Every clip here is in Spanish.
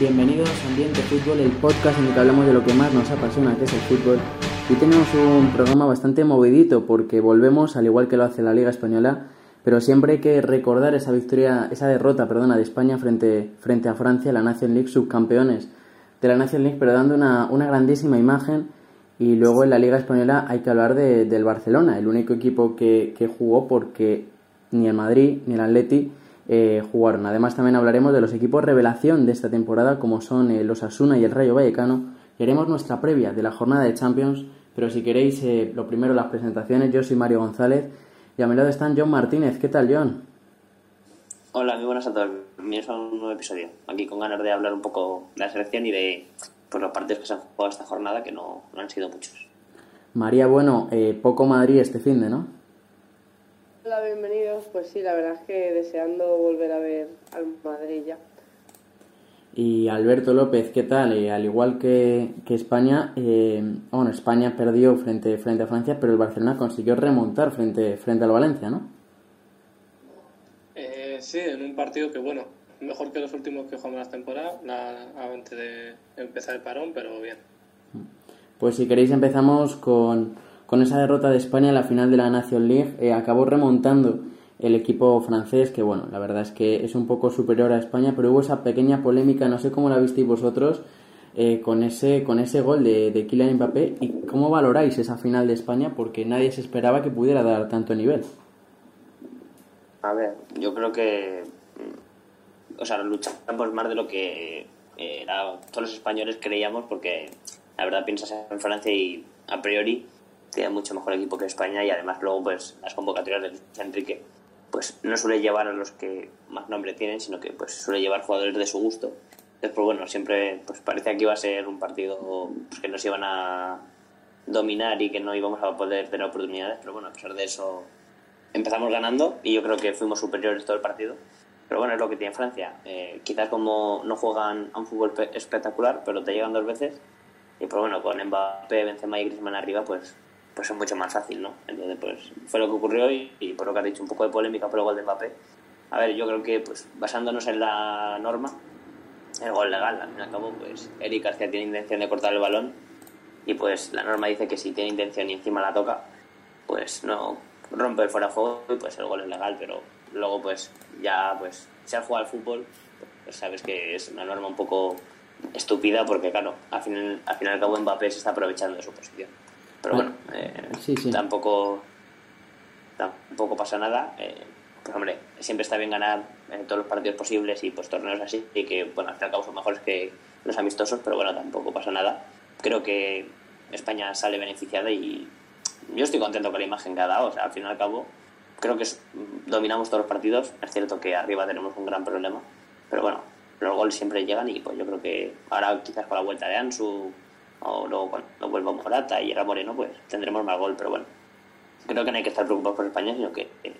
Bienvenidos a Ambiente Fútbol, el podcast en el que hablamos de lo que más nos apasiona, que es el fútbol. Y tenemos un programa bastante movidito porque volvemos, al igual que lo hace la Liga Española, pero siempre hay que recordar esa victoria, esa derrota, perdona, de España frente, frente a Francia, la Nation League, subcampeones de la Nation League, pero dando una, una grandísima imagen. Y luego en la Liga Española hay que hablar de, del Barcelona, el único equipo que, que jugó porque ni el Madrid ni el Atleti eh, jugaron. Además también hablaremos de los equipos revelación de esta temporada como son eh, los Asuna y el Rayo Vallecano y haremos nuestra previa de la jornada de Champions. Pero si queréis, eh, lo primero las presentaciones. Yo soy Mario González y a mi lado están John Martínez. ¿Qué tal, John? Hola, muy buenas a todos. Bienvenidos a un nuevo episodio. Aquí con ganas de hablar un poco de la selección y de pues, los partidos que se han jugado esta jornada, que no, no han sido muchos. María, bueno, poco Madrid este fin de, ¿no? Hola, bienvenidos. Pues sí, la verdad es que deseando volver a ver al Madrid ya. Y Alberto López, ¿qué tal? Eh, al igual que, que España, eh, bueno, España perdió frente, frente a Francia, pero el Barcelona consiguió remontar frente, frente al Valencia, ¿no? Eh, sí, en un partido que, bueno, mejor que los últimos que jugamos la temporada, antes de empezar el parón, pero bien. Pues si queréis empezamos con con esa derrota de España en la final de la Nation League eh, acabó remontando el equipo francés, que bueno, la verdad es que es un poco superior a España, pero hubo esa pequeña polémica, no sé cómo la visteis vosotros, eh, con, ese, con ese gol de, Kylian Mbappé, y cómo valoráis esa final de España, porque nadie se esperaba que pudiera dar tanto nivel. A ver, yo creo que, o sea, luchamos más de lo que eh, era, todos los españoles creíamos, porque la verdad piensas en Francia y a priori tiene mucho mejor equipo que España y además luego pues las convocatorias de Enrique pues no suele llevar a los que más nombre tienen, sino que pues suele llevar jugadores de su gusto. Después, bueno, siempre pues parecía que iba a ser un partido pues, que nos iban a dominar y que no íbamos a poder tener oportunidades, pero bueno, a pesar de eso empezamos ganando y yo creo que fuimos superiores todo el partido. Pero bueno, es lo que tiene Francia. Eh, quizás como no juegan a un fútbol espectacular, pero te llegan dos veces. Y pues bueno, con Mbappé, Benzema y Griezmann arriba, pues pues es mucho más fácil, ¿no? Entonces, pues fue lo que ocurrió y, por lo que has dicho, un poco de polémica por el gol de Mbappé. A ver, yo creo que, pues basándonos en la norma, el gol legal, al fin y al cabo, pues Eric García tiene intención de cortar el balón y pues la norma dice que si tiene intención y encima la toca, pues no rompe el fuera de juego y pues el gol es legal, pero luego pues ya, pues si has jugado al fútbol, pues sabes que es una norma un poco estúpida porque claro, al fin, al fin y al cabo Mbappé se está aprovechando de su posición. Pero bueno, eh, tampoco tampoco pasa nada. Eh, pues hombre, siempre está bien ganar en todos los partidos posibles y pues torneos así, y que bueno, al fin y al cabo son mejores que los amistosos, pero bueno, tampoco pasa nada. Creo que España sale beneficiada y yo estoy contento con la imagen que ha dado. O sea, al fin y al cabo, creo que dominamos todos los partidos. Es cierto que arriba tenemos un gran problema, pero bueno, los goles siempre llegan y pues yo creo que ahora quizás con la vuelta de Ansu o luego cuando vuelva Morata y llega Moreno, pues tendremos más gol, pero bueno, creo que no hay que estar preocupados por España, sino que eh,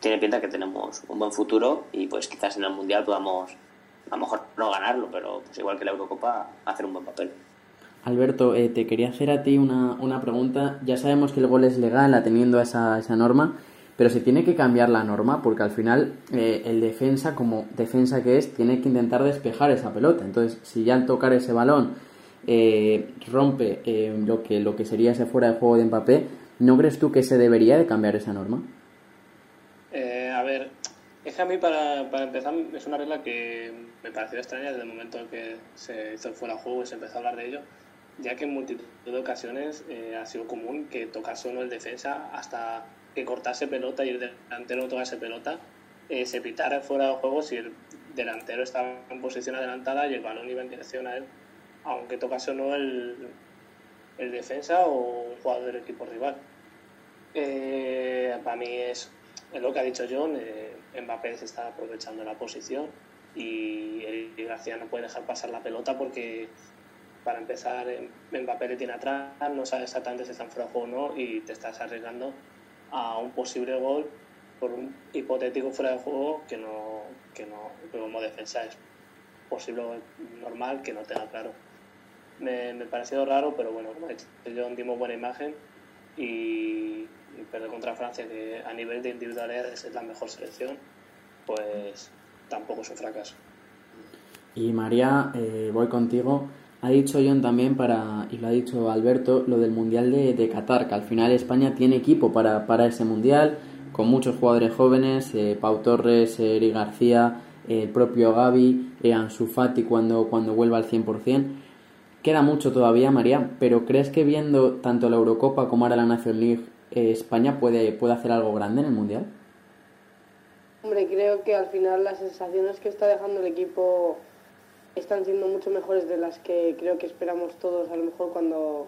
tiene pinta que tenemos un buen futuro y pues quizás en el Mundial podamos, a lo mejor no ganarlo, pero pues igual que la Eurocopa, hacer un buen papel. Alberto, eh, te quería hacer a ti una, una, pregunta. Ya sabemos que el gol es legal atendiendo a esa, esa norma, pero se tiene que cambiar la norma porque al final eh, el defensa, como defensa que es, tiene que intentar despejar esa pelota. Entonces, si ya al tocar ese balón eh, rompe eh, lo, que, lo que sería ese fuera de juego de Mbappé, ¿no crees tú que se debería de cambiar esa norma? Eh, a ver, es que a mí para, para, empezar es una regla que me pareció extraña desde el momento en que se hizo el fuera de juego y se empezó a hablar de ello, ya que en multitud de ocasiones ha sido común que tocase uno el defensa hasta que cortase pelota y el delantero tocase pelota, se pitara fuera de juego si el delantero estaba en posición adelantada y el balón iba en dirección a él aunque tocase o no el, defensa o un jugador del equipo rival. Eh, para mí es, lo que ha dicho John, eh, Mbappé se está aprovechando la posición y el García no puede dejar pasar la pelota porque para empezar Mbappé le tiene atrás, no sabe exactamente si está en fuera o no y te estás arriesgando a un posible gol por un hipotético fuera de juego que no, que no como defensa es posible normal que no tenga claro me, me pareció raro, pero bueno, yo dimos buena imagen y, y perder contra Francia, que a nivel de individualidades es la mejor selección, pues tampoco es un fracaso. Y María, eh, voy contigo. Ha dicho John también, para, y lo ha dicho Alberto, lo del Mundial de, de Qatar, que al final España tiene equipo para, para ese Mundial, con muchos jugadores jóvenes, eh, Pau Torres, eh, Eri García, el propio Gaby, eh, Ansu Fati cuando, cuando vuelva al 100%. Queda mucho todavía, María, pero ¿crees que viendo tanto la Eurocopa como ahora la National League, España puede, puede hacer algo grande en el Mundial? Hombre, creo que al final las sensaciones que está dejando el equipo están siendo mucho mejores de las que creo que esperamos todos, a lo mejor cuando,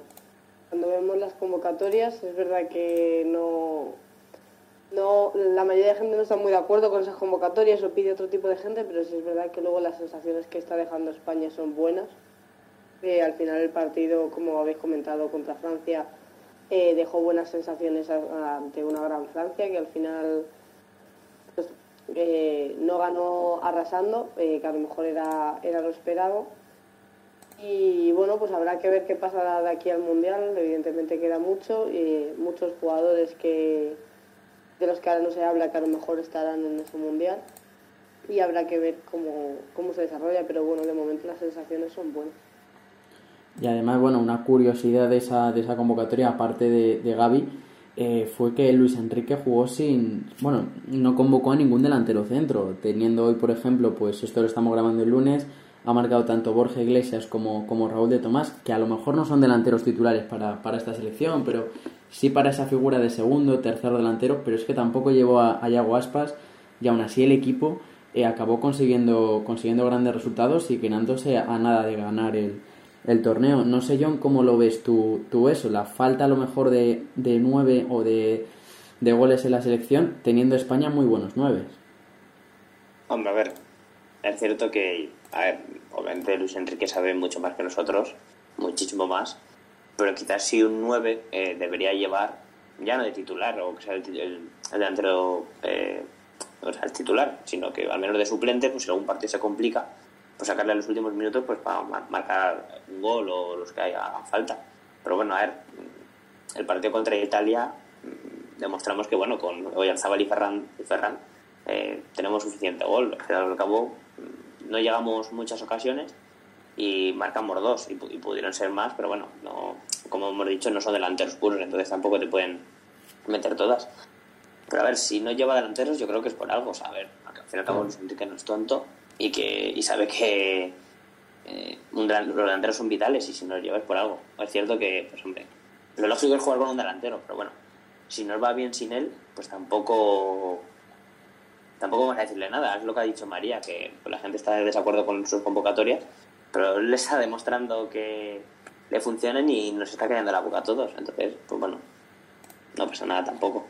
cuando vemos las convocatorias. Es verdad que no, no, la mayoría de gente no está muy de acuerdo con esas convocatorias o pide otro tipo de gente, pero sí es verdad que luego las sensaciones que está dejando España son buenas. Al final el partido, como habéis comentado, contra Francia eh, dejó buenas sensaciones ante una gran Francia que al final pues, eh, no ganó arrasando, eh, que a lo mejor era, era lo esperado. Y bueno, pues habrá que ver qué pasará de aquí al Mundial. Evidentemente queda mucho, y muchos jugadores que, de los que ahora no se habla, que a lo mejor estarán en ese Mundial. Y habrá que ver cómo, cómo se desarrolla, pero bueno, de momento las sensaciones son buenas. Y además, bueno, una curiosidad de esa, de esa convocatoria, aparte de, de Gaby, eh, fue que Luis Enrique jugó sin, bueno, no convocó a ningún delantero centro, teniendo hoy, por ejemplo, pues esto lo estamos grabando el lunes, ha marcado tanto Borja Iglesias como, como Raúl de Tomás, que a lo mejor no son delanteros titulares para, para esta selección, pero sí para esa figura de segundo, tercer delantero, pero es que tampoco llevó a, a Yago Aspas y aún así el equipo eh, acabó consiguiendo, consiguiendo grandes resultados y quedándose a nada de ganar el, el torneo. No sé, John, cómo lo ves tú, tú eso, la falta a lo mejor de, de nueve o de, de goles en la selección, teniendo España muy buenos nueve. Hombre, a ver, es cierto que, a ver, obviamente Luis Enrique sabe mucho más que nosotros, muchísimo más, pero quizás si un 9 eh, debería llevar, ya no de titular, o que sea el, el, el delantero, eh, o sea, el titular, sino que al menos de suplente, pues si algún partido se complica, pues sacarle a los últimos minutos pues para marcar un gol o los que haya falta. Pero bueno, a ver, el partido contra Italia demostramos que bueno, con Oyarzabal y Ferran, y Ferran eh, tenemos suficiente gol. Al cabo no llegamos muchas ocasiones y marcamos dos y, y, pudieron ser más, pero bueno, no, como hemos dicho, no son delanteros puros, entonces tampoco te pueden meter todas. Pero a ver, si no lleva delanteros, yo creo que es por algo, o sea, a ver, al fin y al cabo Luis Enrique no es tonto y que y sabe que eh, un, los delanteros son vitales y si no los llevas por algo. Es cierto que, pues hombre, lo lógico es jugar con un delantero, pero bueno, si no va bien sin él, pues tampoco tampoco vamos a decirle nada. Es lo que ha dicho María, que pues, la gente está de desacuerdo con sus convocatorias, pero él está demostrando que le funcionan y nos está callando la boca a todos. Entonces, pues bueno, no pasa nada tampoco.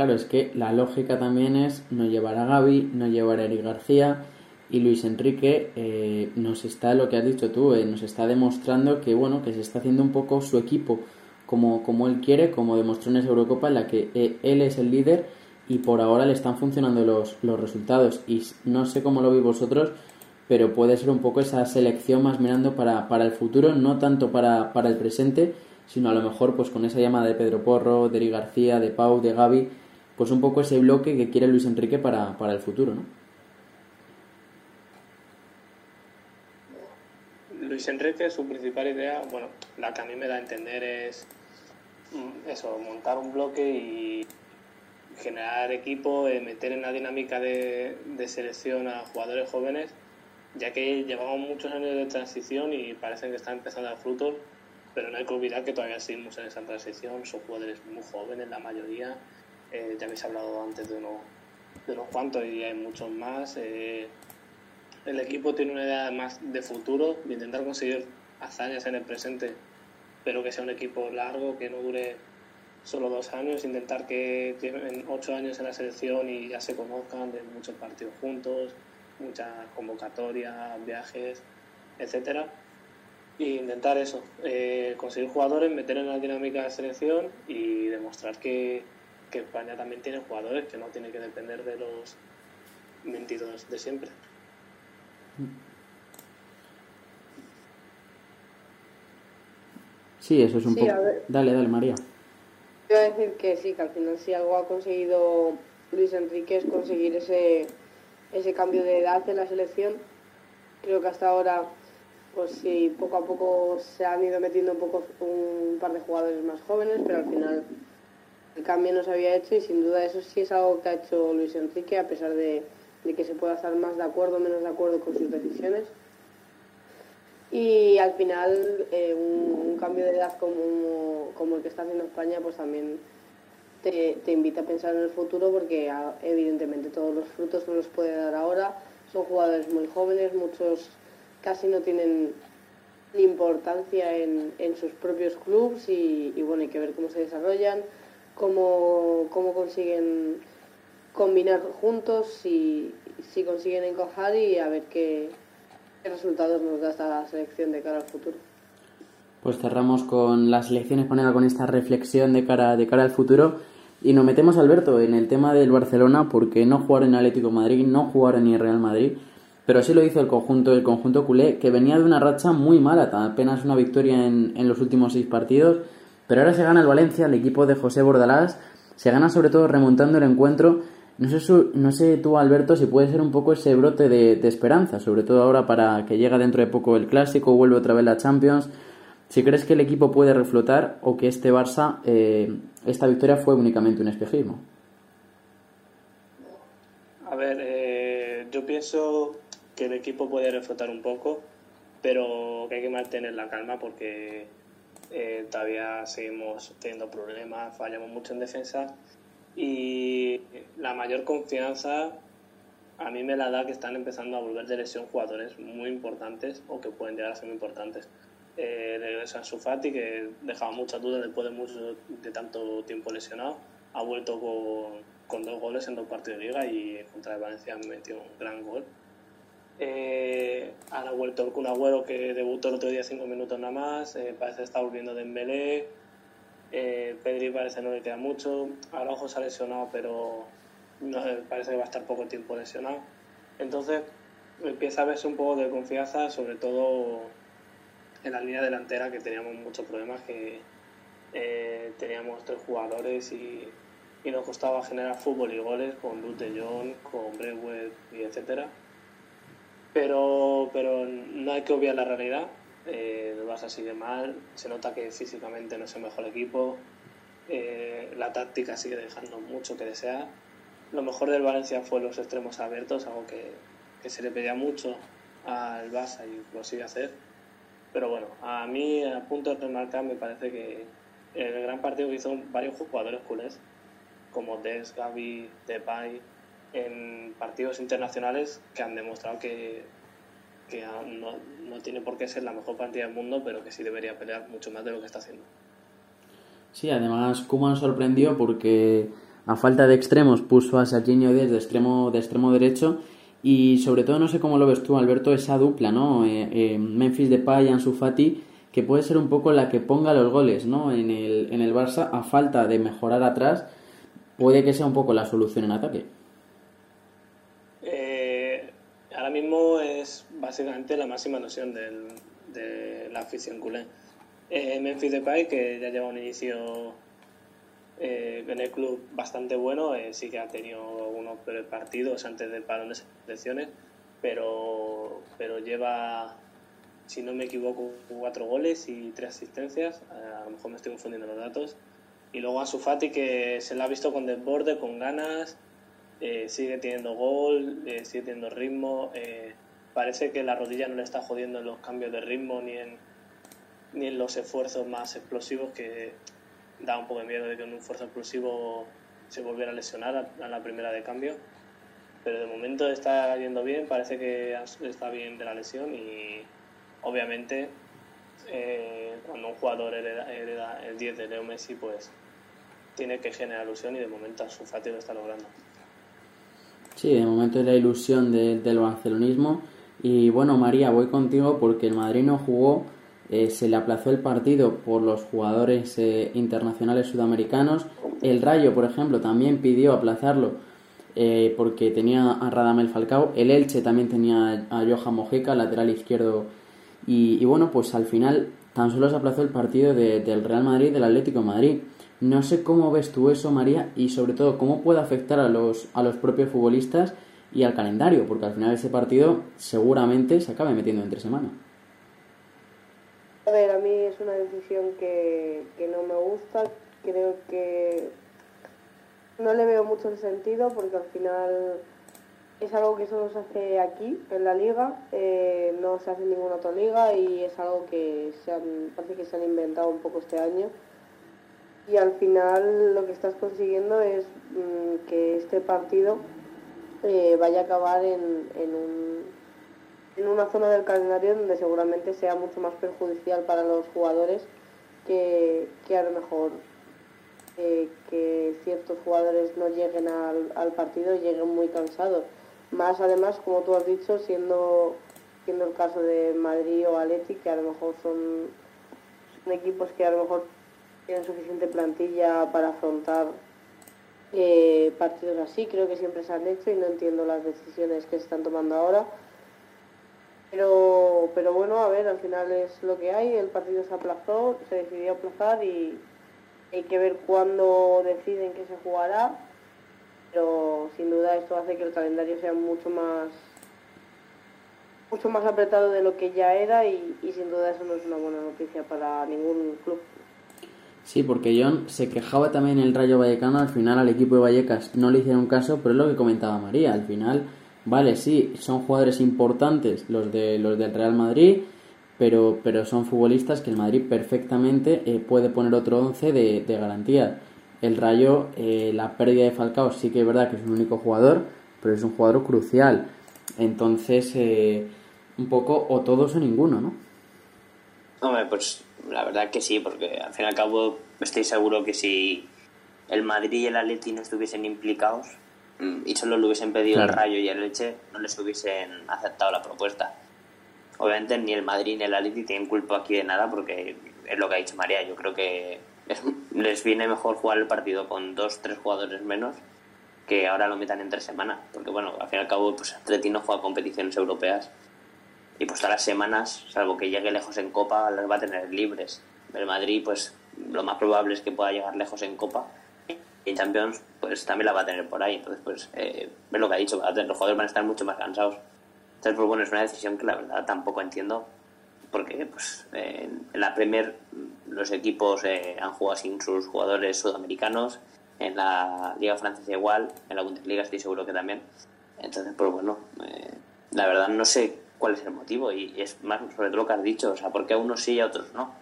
Claro, es que la lógica también es no llevar a Gaby, no llevar a Eric García y Luis Enrique eh, nos está, lo que has dicho tú, eh, nos está demostrando que bueno, que se está haciendo un poco su equipo como, como él quiere, como demostró en esa Eurocopa en la que eh, él es el líder y por ahora le están funcionando los, los resultados. Y no sé cómo lo veis vosotros, pero puede ser un poco esa selección más mirando para, para el futuro, no tanto para, para el presente, sino a lo mejor pues con esa llamada de Pedro Porro, de Eric García, de Pau, de Gaby, pues un poco ese bloque que quiere Luis Enrique para, para el futuro, ¿no? Luis Enrique, su principal idea, bueno, la que a mí me da a entender es eso, montar un bloque y generar equipo, eh, meter en la dinámica de, de, selección a jugadores jóvenes, ya que llevamos muchos años de transición y parecen que están empezando a dar frutos, pero no hay que olvidar que todavía seguimos en esa transición, son jugadores muy jóvenes la mayoría, eh, ya habéis hablado antes de, uno, de unos cuantos y hay muchos más. Eh, el equipo tiene una idea más de futuro, de intentar conseguir hazañas en el presente, pero que sea un equipo largo, que no dure solo dos años, intentar que lleven ocho años en la selección y ya se conozcan de muchos partidos juntos, muchas convocatorias, viajes, etcétera. Y intentar eso, eh, conseguir jugadores, meter en la dinámica de la selección y demostrar que, que España también tiene jugadores, que no tiene que depender de los 22 de siempre. Sí, eso es un Sí, poco. Dale, dale, María. A decir que sí, que al final si algo ha conseguido Luis Enrique es conseguir ese, ese cambio de edad en la selección Creo que hasta ahora, pues sí, poco a poco se han ido metiendo un, poco, un par de jugadores más jóvenes, pero al final el cambio no se había hecho y sin duda eso sí es algo que ha hecho Luis Enrique, a pesar de, que se pueda estar más de acuerdo o menos de acuerdo con sus decisiones. Y al final eh, un, cambio de edad como, el que está haciendo España, pues también te, invita a pensar en el futuro porque ah, evidentemente todos los frutos no los puede dar ahora. Son jugadores muy jóvenes, muchos casi no tienen importancia en, en sus propios clubes y, y, bueno, hay que ver cómo se desarrollan, cómo, cómo consiguen combinar juntos, si, si consiguen encajar y a ver qué, qué resultados nos da esta selección de cara al futuro. Pues cerramos con la selección española con esta reflexión de cara, de cara al futuro. Y nos metemos, Alberto, en el tema del Barcelona, porque no jugaron en Atlético Madrid, no jugaron ni Real Madrid, pero sí lo hizo el conjunto, el conjunto culé, que venía de una racha muy mala, apenas una victoria en, en los últimos seis partidos, pero ahora se gana el Valencia, el equipo de José Bordalás, se gana sobre todo remontando el encuentro. No sé, no sé tú, Alberto, si puede ser un poco ese brote de, de esperanza, sobre todo ahora para que llega dentro de poco el Clásico, vuelve otra vez la Champions si crees que el equipo puede reflotar o que este Barça, eh, esta victoria fue únicamente un espejismo. A ver, eh, yo pienso que el equipo puede reflotar un poco, pero que hay que mantener la calma porque eh, todavía seguimos teniendo problemas, fallamos mucho en defensa y la mayor confianza a mí me la da que están empezando a volver de lesión jugadores muy importantes o que pueden llegar a ser muy importantes eh, de Sansu Fati, que dejaba muchas dudas después de, mucho, de tanto tiempo lesionado. Ha vuelto con, con, dos goles en dos partidos de liga y contra el Valencia metió un gran gol. Eh, ahora ha vuelto el Kun Agüero, que debutó el otro día cinco minutos nada más. Eh, parece que está volviendo de. Eh, Pedri parece no le queda mucho. Araujo se ha lesionado, pero parece que va a estar poco tiempo lesionado. Entonces empieza a verse un poco de confianza, sobre todo en la línea delantera que teníamos muchos problemas, que eh, teníamos tres jugadores y, y, nos costaba generar fútbol y goles con Luz de Jong, con Brewer y etcétera. Pero, pero no hay que obviar la realidad. Eh, el Barça sigue mal, se nota que físicamente no es el mejor equipo, eh, la táctica sigue dejando mucho que desear. Lo mejor del Valencia fue los extremos abiertos, algo que, que se le pedía mucho al Barça y lo sigue hacer pero bueno, a mí, a punto de remarcar, me parece que el gran partido que hizo varios jugadores culés, como Des, Gaby, Depay, en partidos internacionales que han demostrado que, que no, no, tiene por qué ser la mejor partida del mundo, pero que sí debería pelear mucho más de lo que está haciendo. Sí, además Kuman sorprendió porque a falta de extremos puso a Serginho Des de extremo, de extremo derecho y sobre todo, no sé cómo lo ves tú, Alberto, esa dupla, ¿no? Eh, eh, Memphis Depay y Ansu Fati, que puede ser un poco la que ponga los goles, ¿no? En el, en el Barça, a falta de mejorar atrás, puede que sea un poco la solución en ataque. Eh, ahora mismo es básicamente la máxima noción del, de la afición culé. Eh, Memphis Depay, que ya lleva un inicio eh, en el club bastante bueno, eh, sí que ha tenido algunos partidos antes del parón de selecciones, pero, pero lleva, si no me equivoco, cuatro goles y tres asistencias, eh, a lo mejor me estoy confundiendo los datos. Y luego a Sufati que se la ha visto con desborde, con ganas, eh, sigue teniendo gol, eh, sigue teniendo ritmo. parece que la rodilla no le está jodiendo en los cambios de ritmo ni en, ni en los esfuerzos más explosivos que da un poco de miedo de que en un esfuerzo explosivo se volviera a lesionar a, la primera de cambio. Pero de momento está yendo bien, parece que está bien de la lesión y obviamente eh, cuando un jugador hereda, hereda, el 10 de Leo Messi, pues tiene que generar ilusión y de momento su Fati lo está logrando. Sí, de momento es la ilusión de, del barcelonismo. Y bueno, María, voy contigo porque el Madrid no jugó eh, se le aplazó el partido por los jugadores eh, internacionales sudamericanos. El Rayo, por ejemplo, también pidió aplazarlo eh, porque tenía a Radamel Falcao. El Elche también tenía a Johan Mojica, lateral izquierdo. Y, y, bueno, pues al final tan solo se aplazó el partido de, del Real Madrid del Atlético Madrid. No sé cómo ves tú eso, María, y sobre todo cómo puede afectar a los, a los propios futbolistas y al calendario, porque al final ese partido seguramente se acabe metiendo entre semana. A ver, a mí es una decisión que, que no me gusta. Creo que no le veo mucho el sentido porque al final es algo que solo se hace aquí, en la liga, eh, no se hace en ninguna otra liga y es algo que se han, parece que se han inventado un poco este año. Y al final lo que estás consiguiendo es mm, que este partido eh, vaya a acabar en, en, un, en una zona del calendario donde seguramente sea mucho más perjudicial para los jugadores que, que a lo mejor eh, que ciertos jugadores no lleguen al, partido y lleguen muy cansados. Más además, como tú has dicho, siendo, siendo el caso de Madrid o Atleti, que a lo mejor son equipos que a lo mejor tienen suficiente plantilla para afrontar eh, partidos así, creo que siempre se han hecho y no entiendo las decisiones que se están tomando ahora. Pero, pero bueno, a ver, al final es lo que hay, el partido se aplazó, se decidió aplazar y hay que ver cuándo deciden que se jugará, pero sin duda esto hace que el calendario sea mucho más mucho más apretado de lo que ya era y, y sin duda eso no es una buena noticia para ningún club. Sí, porque John se quejaba también el Rayo Vallecano, al final al equipo de Vallecas no le hicieron caso, pero es lo que comentaba María, al final, vale, sí, son jugadores importantes los de los del Real Madrid, pero, pero son futbolistas que el Madrid perfectamente eh, puede poner otro 11 de, de garantía. El Rayo, eh, la pérdida de Falcao sí que es verdad que es un único jugador, pero es un jugador crucial. Entonces, eh, un poco o todos o ninguno, ¿no? Hombre, pues la verdad que sí, porque al fin y al cabo estoy seguro que si el Madrid y el Atleti no estuviesen implicados mm, y solo le hubiesen pedido Claro. el Rayo y el Leche, no les hubiesen aceptado la propuesta. Obviamente ni el Madrid ni el Atleti tienen culpa aquí de nada porque es lo que ha dicho María. Yo creo que es- les viene mejor jugar el partido con dos, tres jugadores menos que ahora lo metan entre semana. Porque bueno, al fin y al cabo pues Atleti no juega competiciones europeas y pues todas las semanas, salvo que llegue lejos en Copa, las va a tener libres. El Madrid, pues lo más probable es que pueda llegar lejos en Copa y en Champions, pues también la va a tener por ahí. Entonces, pues eh, lo que ha dicho, los jugadores van a estar mucho más cansados. Entonces, pues bueno, es una decisión que la verdad tampoco entiendo porque pues eh, en la Premier los equipos eh, han jugado sin sus jugadores sudamericanos, en la Liga Francesa igual, en la Bundesliga estoy seguro que también. Entonces, pues bueno, eh, la verdad no sé cuál es el motivo y, es más sobre todo lo que has dicho, o sea, por qué a unos sí y a otros no.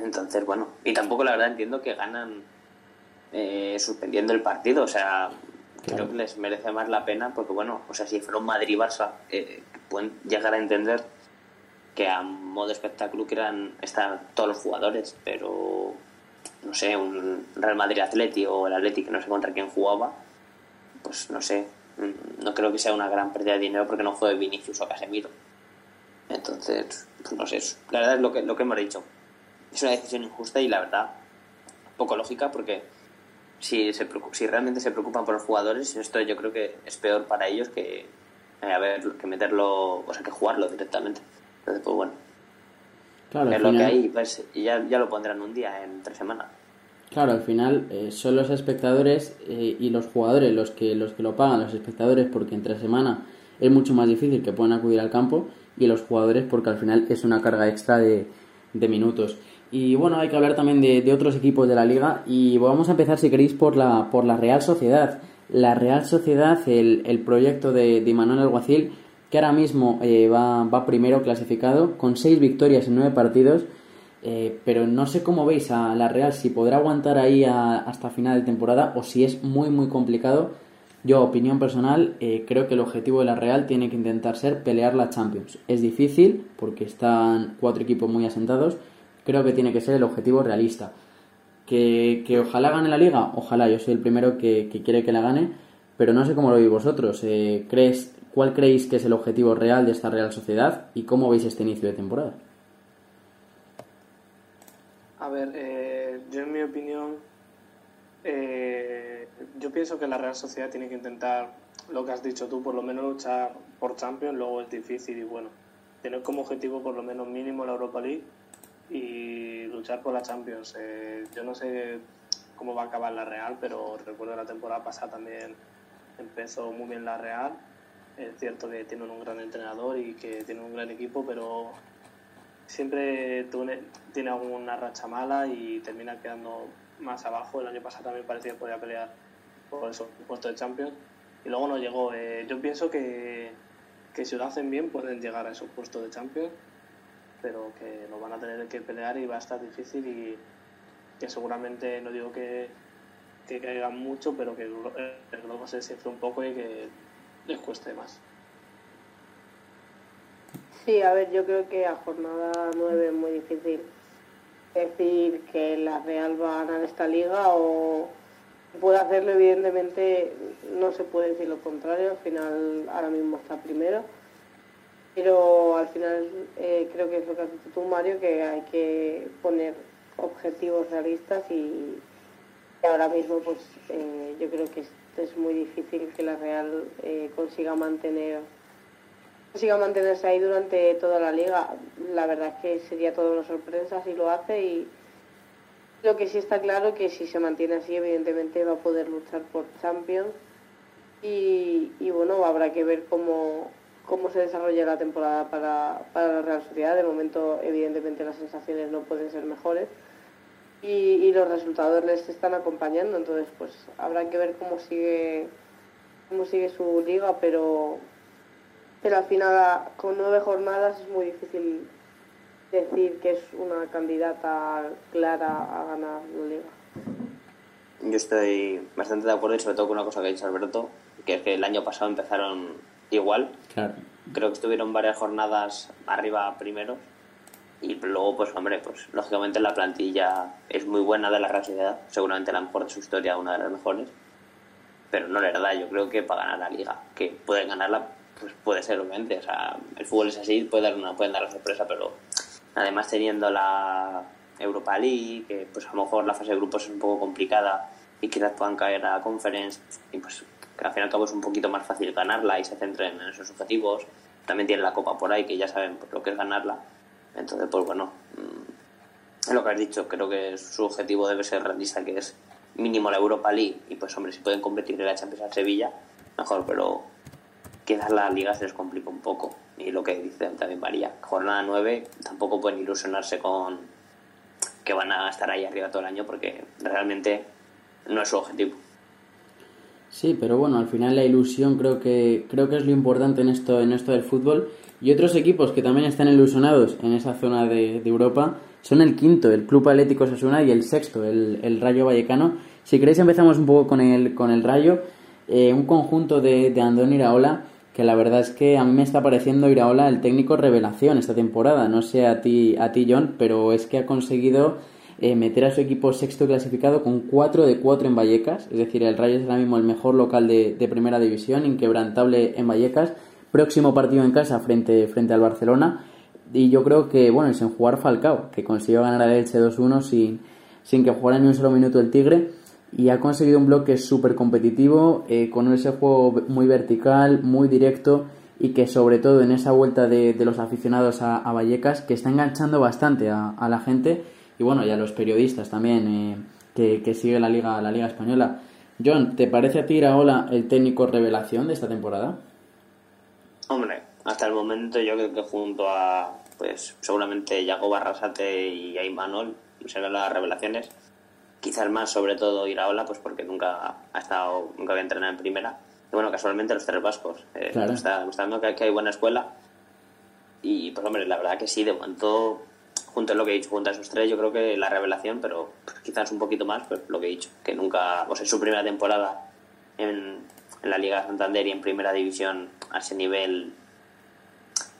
Entonces, bueno, y tampoco la verdad entiendo que ganan eh, suspendiendo el partido, o sea, Claro. creo que les merece más la pena porque, bueno, o sea, si fuera un Madrid-Barça, eh, pueden llegar a entender que a modo espectáculo quieran estar todos los jugadores, pero no sé, un Real Madrid Atleti o el Atleti que no sé contra quién jugaba, pues no sé, no creo que sea una gran pérdida de dinero porque no juegue Vinicius o Casemiro. Entonces, pues no sé, la verdad es lo que, lo que hemos dicho. Es una decisión injusta y la verdad poco lógica porque si, se, si realmente se preocupan por los jugadores, esto yo creo que es peor para ellos que, eh, a ver, que meterlo, o sea, que jugarlo directamente. Entonces, pues bueno, Claro, es lo que hay pues, ya lo pondrán un día, en tres semanas. Claro, al final eh, son los espectadores eh, y los jugadores los que los que lo pagan, los espectadores porque entre semana es mucho más difícil que puedan acudir al campo y los jugadores porque al final es una carga extra de, de minutos. Y bueno, hay que hablar también de, otros equipos de la liga y vamos a empezar si queréis por la, por la Real Sociedad. La Real Sociedad, el, el proyecto de, de Manuel Alguacil, que ahora mismo eh, va, va primero clasificado con seis victorias en nueve partidos. Eh, pero no sé cómo veis a la Real, si podrá aguantar ahí a- hasta final de temporada o si es muy muy complicado. Yo, opinión personal, eh, creo que el objetivo de la Real tiene que intentar ser pelear la Champions. Es difícil porque están cuatro equipos muy asentados. Creo que tiene que ser el objetivo realista. Que, que ojalá gane la liga, ojalá, yo soy el primero que, que quiere que la gane, pero no sé cómo lo veis vosotros. Eh, ¿crees, ¿Cuál creéis que es el objetivo real de esta Real Sociedad y cómo veis este inicio de temporada? A ver, eh, yo en mi opinión, eh, yo pienso que la Real Sociedad tiene que intentar, lo que has dicho tú, por lo menos luchar por Champions, luego es difícil y bueno, tener como objetivo por lo menos mínimo la Europa League y luchar por la Champions. Eh, yo no sé cómo va a acabar la Real, pero recuerdo la temporada pasada también empezó muy bien la Real. Es cierto que tienen un gran entrenador y que tienen un gran equipo, pero siempre tiene alguna racha mala y termina quedando más abajo. El año pasado también parecía que podía pelear por eso, puesto de Champions. Y luego no llegó. Eh, yo pienso que, que si lo hacen bien pueden llegar a esos puestos de Champions, pero que lo van a tener que pelear y va a estar difícil y que seguramente, no digo que, que caigan mucho, pero que el globo se desinfle un poco y que les cueste más. Sí, a ver, yo creo que a jornada 9 es muy difícil decir que la Real va a ganar esta liga o puede hacerlo, evidentemente no se puede decir lo contrario, al final ahora mismo está primero, pero al final eh, creo que es lo que has dicho tú, Mario, que hay que poner objetivos realistas y, ahora mismo pues eh, yo creo que es, muy difícil que la Real eh, consiga mantener consiga mantenerse ahí durante toda la liga. La verdad es que sería toda una sorpresa si lo hace y lo que sí está claro que si se mantiene así, evidentemente va a poder luchar por Champions. Y, bueno, habrá que ver cómo, cómo se desarrolla la temporada para, la Real Sociedad. De momento, evidentemente, las sensaciones no pueden ser mejores. Y, los resultados les están acompañando, entonces pues habrá que ver cómo sigue cómo sigue su liga, pero pero al final con nueve jornadas es muy difícil decir que es una candidata clara a ganar la liga. Yo estoy bastante de acuerdo y sobre todo con una cosa que ha dicho Alberto, que es que el año pasado empezaron igual. Creo que estuvieron varias jornadas arriba primero y luego, pues hombre, pues lógicamente la plantilla es muy buena de la Real Sociedad, seguramente la mejor de su historia, una de las mejores, pero no la verdad, yo creo que para ganar la liga, que pueden ganarla, pues puede ser, obviamente, o sea, el fútbol es así, puede dar una, pueden dar la sorpresa, pero además teniendo la Europa League, que pues a lo mejor la fase de grupos es un poco complicada y quizás puedan caer a la conference y pues que al fin y al cabo es un poquito más fácil ganarla y se centren en esos objetivos. También tienen la copa por ahí que ya saben pues, lo que es ganarla. Entonces, pues bueno, es mm, lo que has dicho, creo que su objetivo debe ser realista, que es mínimo la Europa League y pues hombre, si pueden competir en la Champions a Sevilla, mejor, pero quizás la liga se les complica un poco. Y lo que dice también María, jornada 9 tampoco pueden ilusionarse con que van a estar ahí arriba todo el año porque realmente no es su objetivo. Sí, pero bueno, al final la ilusión creo que creo que es lo importante en esto en esto del fútbol y otros equipos que también están ilusionados en esa zona de, Europa son el quinto, el Club Atlético Sasuna y el sexto, el, Rayo Vallecano. Si queréis empezamos un poco con el con el Rayo, eh, un conjunto de, de Andón Iraola que la verdad es que a mí me está pareciendo Iraola el técnico revelación esta temporada. No sé a ti, a ti John, pero es que ha conseguido eh, meter a su equipo sexto clasificado con 4 de 4 en Vallecas. Es decir, el Rayo es ahora mismo el mejor local de, primera división, inquebrantable en Vallecas. Próximo partido en casa frente, frente al Barcelona. Y yo creo que, bueno, sin jugar Falcao, que consiguió ganar al Elche 2-1 sin, sin que jugara ni un solo minuto el Tigre y ha conseguido un bloque súper competitivo, eh, con ese juego muy vertical, muy directo y que sobre todo en esa vuelta de, los aficionados a, Vallecas, que está enganchando bastante a, la gente y bueno, y a los periodistas también eh, que, que sigue la liga, la liga española. John, ¿te parece a ti Iraola el técnico revelación de esta temporada? Hombre, hasta el momento yo creo que junto a, pues seguramente Yago Barrasate y Aymanol serán las revelaciones quizás más sobre todo Iraola, pues porque nunca ha estado, nunca había entrenado en primera. Y bueno, casualmente los tres vascos. Eh, está demostrando que, hay buena escuela. Y pues hombre, la verdad que sí, de momento, junto a lo que he dicho, junto a esos tres, yo creo que la revelación, pero pues, quizás un poquito más, pues lo que he dicho, que nunca, o sea, su primera temporada en, la Liga de Santander y en primera división a ese nivel,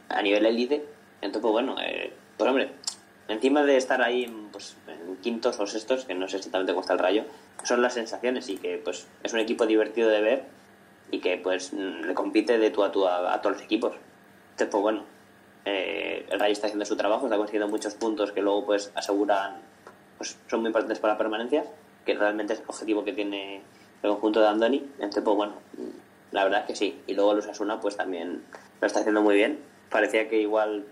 a nivel élite. Entonces, pues bueno, eh, pues hombre, encima de estar ahí pues, en quintos o sextos, que no sé exactamente cómo está el rayo, son las sensaciones y que pues es un equipo divertido de ver y que pues le compite de tú a tú a, todos los equipos. Entonces, pues bueno, eh, el Rayo está haciendo su trabajo, está consiguiendo muchos puntos que luego pues aseguran, pues son muy importantes para la permanencia, que realmente es el objetivo que tiene el conjunto de Andoni. Entonces, pues bueno, la verdad es que sí. Y luego los Asuna pues también lo está haciendo muy bien. Parecía que igual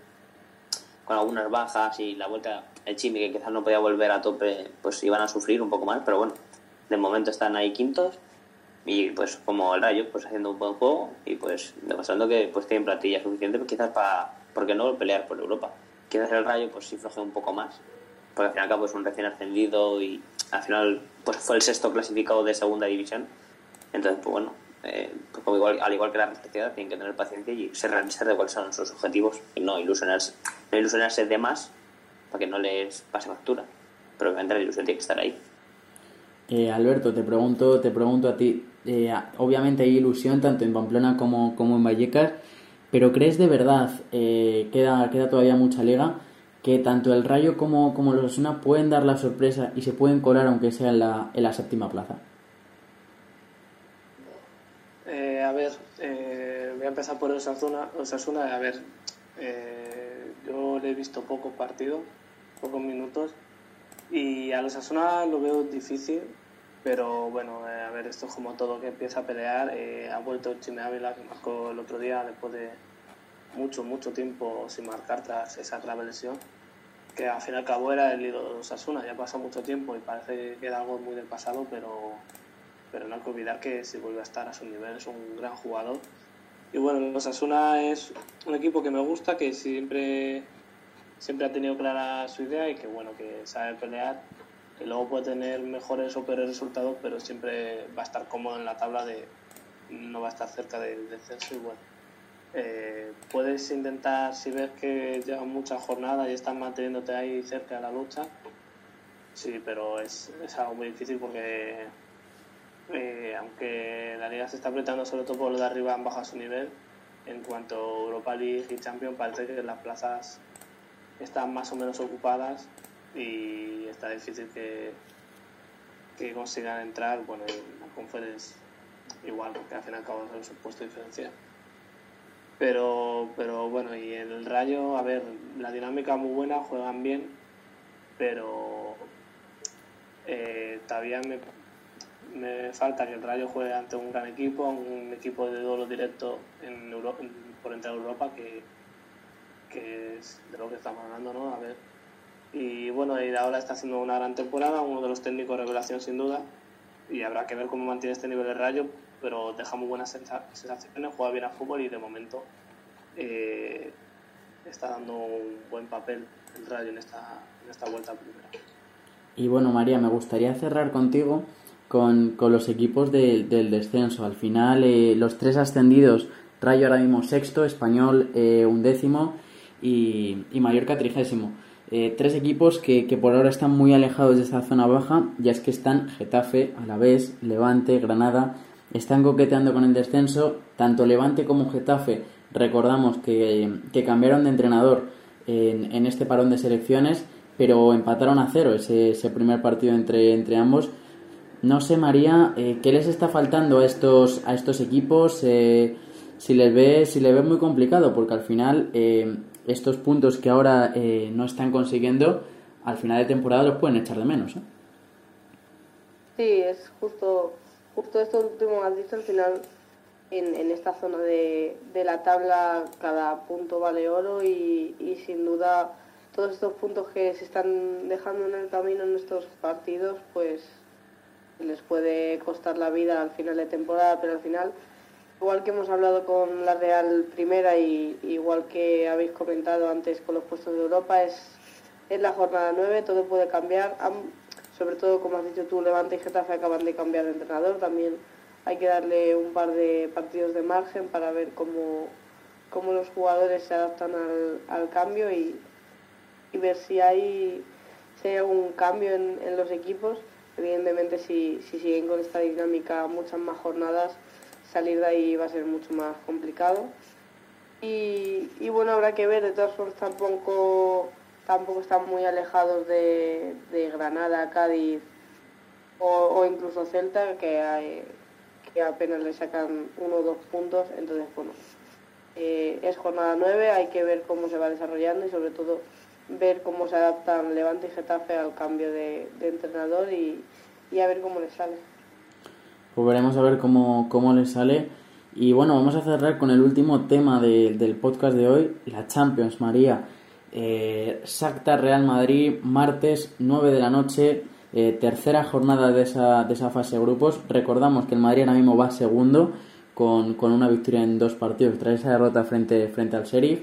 con algunas bajas y la vuelta el Chimi que quizás no podía volver a tope pues iban a sufrir un poco más pero bueno de momento están ahí quintos y pues como el Rayo, pues haciendo un buen juego y pues demostrando que pues tienen plantilla suficiente pues, quizás para, ¿por qué no pelear por Europa? Quizás el Rayo pues sí floje un poco más, porque al final cabo es un recién ascendido y al final pues fue el sexto clasificado de segunda división, entonces pues bueno, eh, como igual, al igual que la respectividad tienen que tener paciencia y ser realistas de cuáles son sus objetivos y no ilusionarse, no ilusionarse de más para que no les pase factura, pero obviamente la ilusión tiene que estar ahí. Eh, Alberto, te pregunto, te pregunto a ti, eh, obviamente hay ilusión tanto en Pamplona como, como en Vallecas, pero ¿crees de verdad, eh, queda, queda todavía mucha liga, que tanto el Rayo como, como los Osasuna pueden dar la sorpresa y se pueden colar aunque sea en la, en la séptima plaza? Ver, voy a empezar por Osasuna. Osasuna, a ver, yo le he visto pocos partidos, pocos minutos, y a los Osasuna lo veo difícil pero bueno, eh, a ver, esto es como todo que empieza a pelear. Eh, ha vuelto Chime Ávila, que marcó el otro día después de mucho, mucho tiempo sin marcar tras esa grave lesión. Que al fin y al cabo era el ídolo de Osasuna. Ya pasado mucho tiempo y parece que era algo muy del pasado, pero, pero no hay que olvidar que si vuelve a estar a su nivel es un gran jugador. Y bueno, Osasuna es un equipo que me gusta, que siempre, siempre ha tenido clara su idea y que bueno, que sabe pelear que luego puede tener mejores o peores resultados, pero siempre va a estar cómodo en la tabla de no va a estar cerca del descenso y bueno. Eh, puedes intentar, si ves que llevan muchas jornadas y estás manteniéndote ahí cerca de la lucha, sí, pero es, es algo muy difícil porque eh, aunque la liga se está apretando sobre todo por lo de arriba han bajado su nivel, en cuanto a Europa League y Champions parece que las plazas están más o menos ocupadas y está difícil que, que consigan entrar. Bueno, en la conferencia igual, porque al final acaba de ser un puesto diferencial. Pero, pero bueno, y el Rayo, a ver, la dinámica muy buena, juegan bien, pero eh, todavía me, me, falta que el Rayo juegue ante un gran equipo, un equipo de duelo directo en Europa, por entrar Europa, que, que es de lo que estamos hablando, ¿no? A ver y bueno, y ahora está haciendo una gran temporada, uno de los técnicos revelación sin duda. Y habrá que ver cómo mantiene este nivel de rayo, pero deja muy buenas sensaciones, juega bien a fútbol y de momento eh, está dando un buen papel el rayo en esta, en esta vuelta primera. Y bueno, María, me gustaría cerrar contigo con, con los equipos del descenso. Al final, eh, los tres ascendidos, Rayo ahora mismo sexto, Español eh, undécimo y, y Mallorca trigésimo. Eh, tres equipos que, por ahora están muy alejados de esa zona baja, ya es que están Getafe, Alavés, Levante, Granada, están coqueteando con el descenso, tanto Levante como Getafe, recordamos que, cambiaron de entrenador en, este parón de selecciones, pero empataron a cero ese, primer partido entre, entre ambos. No sé, María, eh, ¿qué les está faltando a estos, a estos equipos? Eh, si les ve, si les ve muy complicado, porque al final estos puntos que ahora eh, no están consiguiendo, al final de temporada los pueden echar de menos. ¿eh? Sí, es justo, justo esto último que has dicho, al final en, en esta zona de, de, la tabla cada punto vale oro y, y, sin duda todos estos puntos que se están dejando en el camino en estos partidos, pues les puede costar la vida al final de temporada, pero al final Igual que hemos hablado con la Real Primera y igual que habéis comentado antes con los puestos de Europa, es, es la jornada 9, todo puede cambiar. Sobre todo, como has dicho tú, Levante y Getafe acaban de cambiar de entrenador. También hay que darle un par de partidos de margen para ver cómo, cómo los jugadores se adaptan al, cambio y, ver si hay, si algún cambio en los equipos. Evidentemente, si, si siguen con esta dinámica muchas más jornadas, salir de ahí va a ser mucho más complicado. Y, bueno, habrá que ver, de todas formas tampoco, tampoco están muy alejados de, Granada, Cádiz o, incluso Celta, que, apenas le sacan uno o dos puntos. Entonces, bueno, eh, es jornada nueve, hay que ver cómo se va desarrollando y sobre todo ver cómo se adaptan Levante y Getafe al cambio de, entrenador y, y a ver cómo les sale. Pues veremos a ver cómo, cómo les sale. Y bueno, vamos a cerrar con el último tema del podcast de hoy, la Champions, María. Eh, Sacta Real Madrid, martes 9 de la noche, Eh, tercera jornada de esa, de esa fase de grupos. Recordamos que el Madrid ahora mismo va segundo con, con una victoria en dos partidos tras esa derrota frente, frente al Sheriff.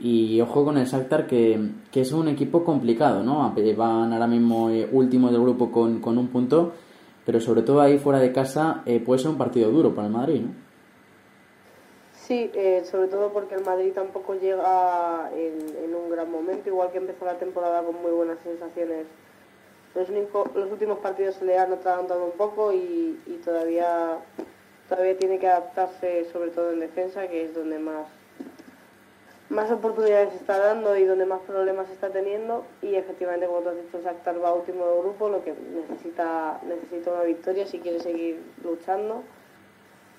Y ojo con el Shakhtar que, que es un equipo complicado, ¿no? Van ahora mismo eh, último del grupo con, con, un punto, pero sobre todo ahí fuera de casa eh, puede ser un partido duro para el Madrid, ¿no? Sí, eh, sobre todo porque el Madrid tampoco llega en, en, un gran momento, igual que empezó la temporada con muy buenas sensaciones. Los, últimos partidos se le han atragantado un poco y, y todavía, todavía tiene que adaptarse, sobre todo en defensa, que es donde más más oportunidades está dando y donde más problemas está teniendo. Y efectivamente como tú has dicho Shakhtar va último del grupo lo que necesita necesita una victoria si quiere seguir luchando.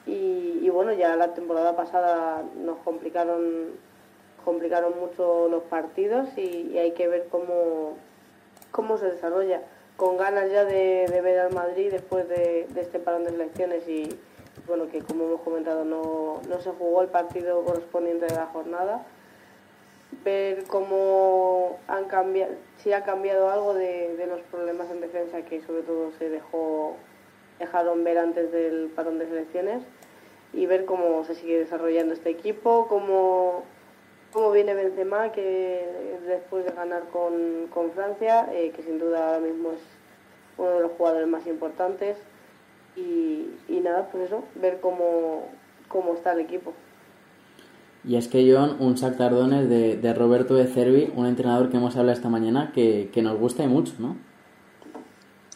Y, bueno ya la temporada pasada nos complicaron complicaron mucho los partidos y, hay que ver cómo cómo se desarrolla. Con ganas ya de, ver al Madrid después de, de este parón de selecciones y bueno que como hemos comentado no, no se jugó el partido correspondiente de la jornada ver cómo han cambiado, si ha cambiado algo de, de, los problemas en defensa que sobre todo se dejó dejaron ver antes del parón de selecciones y ver cómo se sigue desarrollando este equipo, cómo, cómo viene Benzema que después de ganar con, con Francia, eh, que sin duda ahora mismo es uno de los jugadores más importantes y, nada, pues eso, ver cómo, cómo está el equipo. Y es que John, un Shakhtar de, de Roberto de Cervi, un entrenador que hemos hablado esta mañana, que, que nos gusta y mucho, ¿no?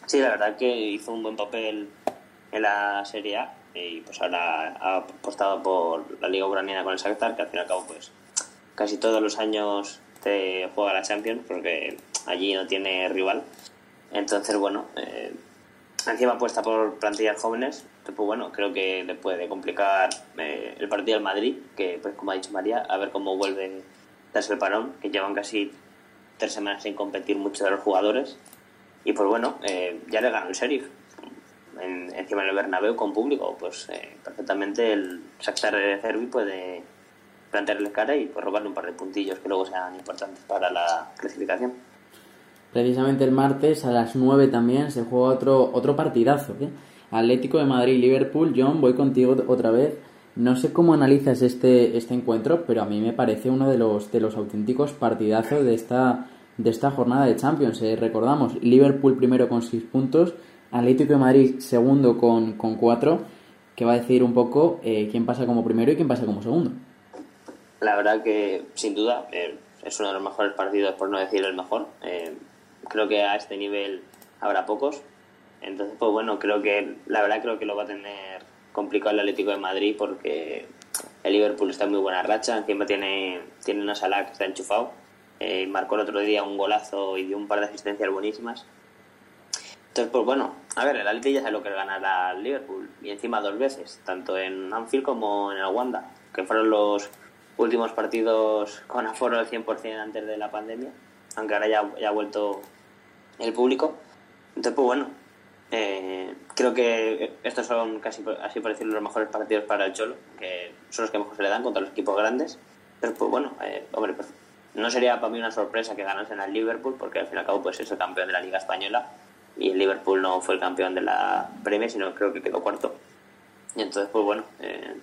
Sí, la verdad que hizo un buen papel en la Serie A y pues ahora ha apostado por la Liga Ucraniana con el Shakhtar, que al fin y al cabo pues casi todos los años te juega la Champions porque allí no tiene rival. Entonces, bueno, eh, encima apuesta por plantillas jóvenes, pues bueno, creo que le puede complicar eh, el partido al Madrid, que pues como ha dicho María, a ver cómo vuelve tras el parón, que llevan casi tres semanas sin competir muchos de los jugadores. Y pues bueno, eh, ya le ganó el Sheriff. En, encima del Bernabéu con público, pues eh, perfectamente el Shakhtar de Cervi puede plantearle cara y pues robarle un par de puntillos que luego sean importantes para la clasificación. Precisamente el martes a las 9 también se juega otro, otro partidazo. ¿eh? Atlético de Madrid, Liverpool. John, voy contigo otra vez. No sé cómo analizas este, este encuentro, pero a mí me parece uno de los, de los auténticos partidazos de esta, de esta jornada de Champions. Eh, recordamos, Liverpool primero con 6 puntos, Atlético de Madrid segundo con, con 4, que va a decir un poco eh, quién pasa como primero y quién pasa como segundo. La verdad que, sin duda, eh, es uno de los mejores partidos, por no decir el mejor. Creo que a este nivel habrá pocos. Entonces, pues bueno, creo que la verdad creo que lo va a tener complicado el Atlético de Madrid porque el Liverpool está en muy buena racha, encima tiene, tiene una sala que está enchufado. Eh, marcó el otro día un golazo y dio un par de asistencias buenísimas. Entonces, pues bueno, a ver, el Atlético ya sabe lo que es ganar al Liverpool y encima dos veces, tanto en Anfield como en el Wanda, que fueron los últimos partidos con aforo al 100% antes de la pandemia, aunque ahora ya, ya ha vuelto el público. Entonces, pues bueno, eh, creo que estos son casi, así por decirlo, los mejores partidos para el Cholo, que son los que mejor se le dan contra los equipos grandes. Pero pues bueno, eh, hombre, pues, no sería para mí una sorpresa que ganasen al Liverpool, porque al fin y al cabo pues es el campeón de la Liga Española y el Liverpool no fue el campeón de la Premier, sino creo que quedó cuarto. Y entonces, pues bueno, eh,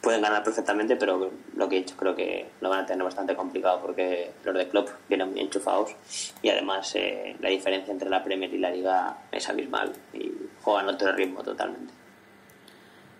pueden ganar perfectamente, pero lo que he dicho creo que lo van a tener bastante complicado porque los de Klopp vienen muy enchufados y además eh, la diferencia entre la Premier y la Liga es abismal y juegan otro ritmo totalmente.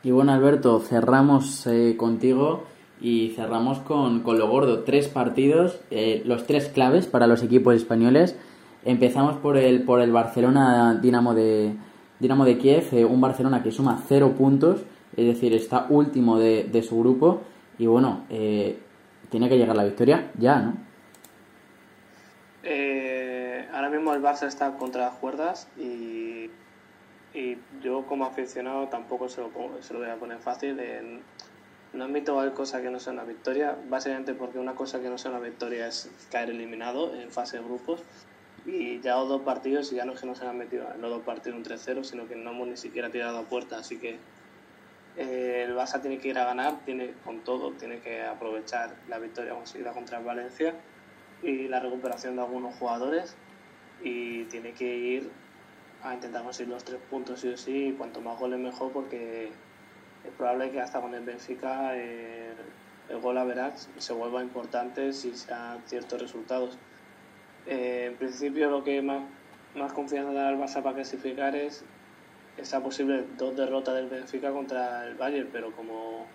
Y bueno, Alberto, cerramos eh, contigo y cerramos con, con, lo gordo. Tres partidos, eh, los tres claves para los equipos españoles. Empezamos por el, por el Barcelona Dinamo de, Dinamo de Kiev, eh, un Barcelona que suma cero puntos es decir, está último de, de su grupo y bueno, eh, tiene que llegar la victoria ya, ¿no? Eh, ahora mismo el Barça está contra las cuerdas y, y yo como aficionado tampoco se lo, pongo, se lo voy a poner fácil. No admito cualquier cosa que no sea una victoria, básicamente porque una cosa que no sea una victoria es caer eliminado en fase de grupos. Y ya dos partidos y ya no es que no se han metido en los dos partidos un 3-0, sino que no hemos ni siquiera tirado a puerta. Así que el Barça tiene que ir a ganar, tiene con todo, tiene que aprovechar la victoria conseguida contra el Valencia y la recuperación de algunos jugadores y tiene que ir a intentar conseguir los tres puntos sí o sí, y cuanto más goles mejor porque es probable que hasta con el Benfica eh, el gol a verás se vuelva importante si se dan ciertos resultados. Eh, en principio lo que más, más confianza da al Barça para clasificar es esa posible dos derrotas del Benfica contra el Bayern, pero como,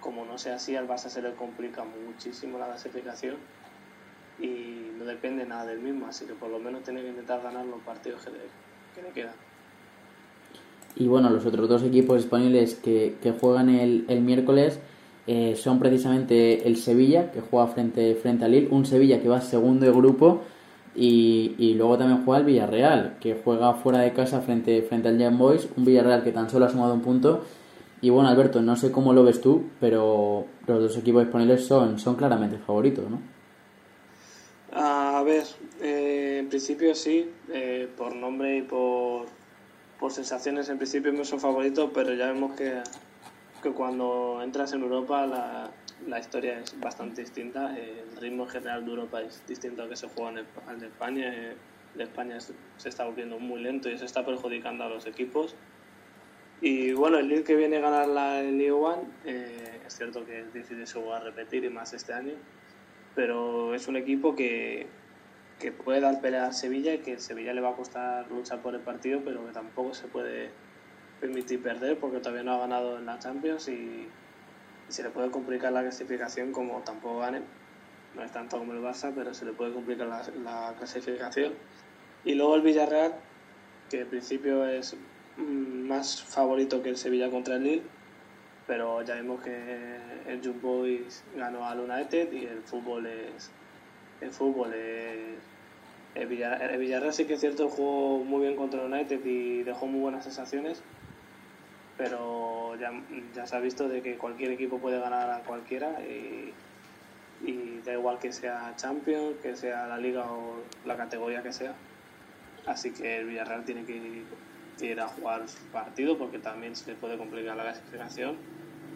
como no sea así, al Barça se le complica muchísimo la clasificación y no depende nada del mismo, así que por lo menos tiene que intentar ganar los partidos que le, que le quedan. Y bueno, los otros dos equipos españoles que, que juegan el, el miércoles eh, son precisamente el Sevilla, que juega frente, frente al Lille, un Sevilla que va segundo de grupo, y, y, luego también juega el Villarreal, que juega fuera de casa frente, frente al Young Boys, un Villarreal que tan solo ha sumado un punto. Y bueno, Alberto, no sé cómo lo ves tú, pero los dos equipos españoles son, son claramente favoritos, ¿no? A ver, eh, en principio sí, eh, por nombre y por, por sensaciones en principio son favoritos, pero ya vemos que, que cuando entras en Europa la, la historia es bastante distinta. El ritmo general de Europa es distinto al que se juega en de España. De España se está volviendo muy lento y se está perjudicando a los equipos. Y bueno, el Lille que viene a ganar la Ligue One, eh, es cierto que es difícil se a repetir y más este año, pero es un equipo que, que puede dar pelea a Sevilla y que Sevilla le va a costar luchar por el partido, pero que tampoco se puede permitir perder porque todavía no ha ganado en la Champions y, y se le puede complicar la clasificación como tampoco gane. No es tanto como el Barça, pero se le puede complicar la, la clasificación. Y luego el Villarreal, que en principio es más favorito que el Sevilla contra el Lille, pero ya vimos que el Young Boys ganó al United y el fútbol es el fútbol es el Villarreal, el Villarreal sí que es cierto jugó muy bien contra el United y dejó muy buenas sensaciones pero ya, ya se ha visto de que cualquier equipo puede ganar a cualquiera y, y da igual que sea Champions, que sea la liga o la categoría que sea. Así que el Villarreal tiene que ir, a jugar su partido porque también se le puede complicar la clasificación.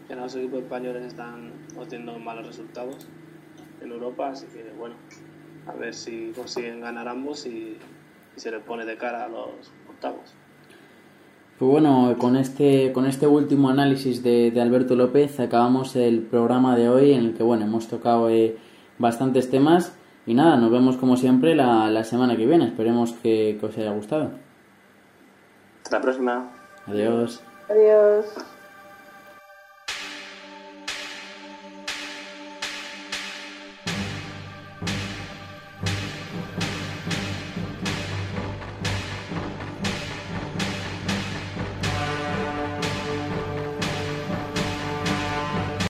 Ya los equipos españoles están obteniendo malos resultados en Europa, así que bueno, a ver si consiguen ganar ambos y, y se les pone de cara a los octavos. Pues bueno, con este, con este último análisis de, de, Alberto López acabamos el programa de hoy en el que bueno, hemos tocado eh, bastantes temas y nada, nos vemos como siempre la, la semana que viene. Esperemos que, que os haya gustado. Hasta la próxima. Adiós. Adiós.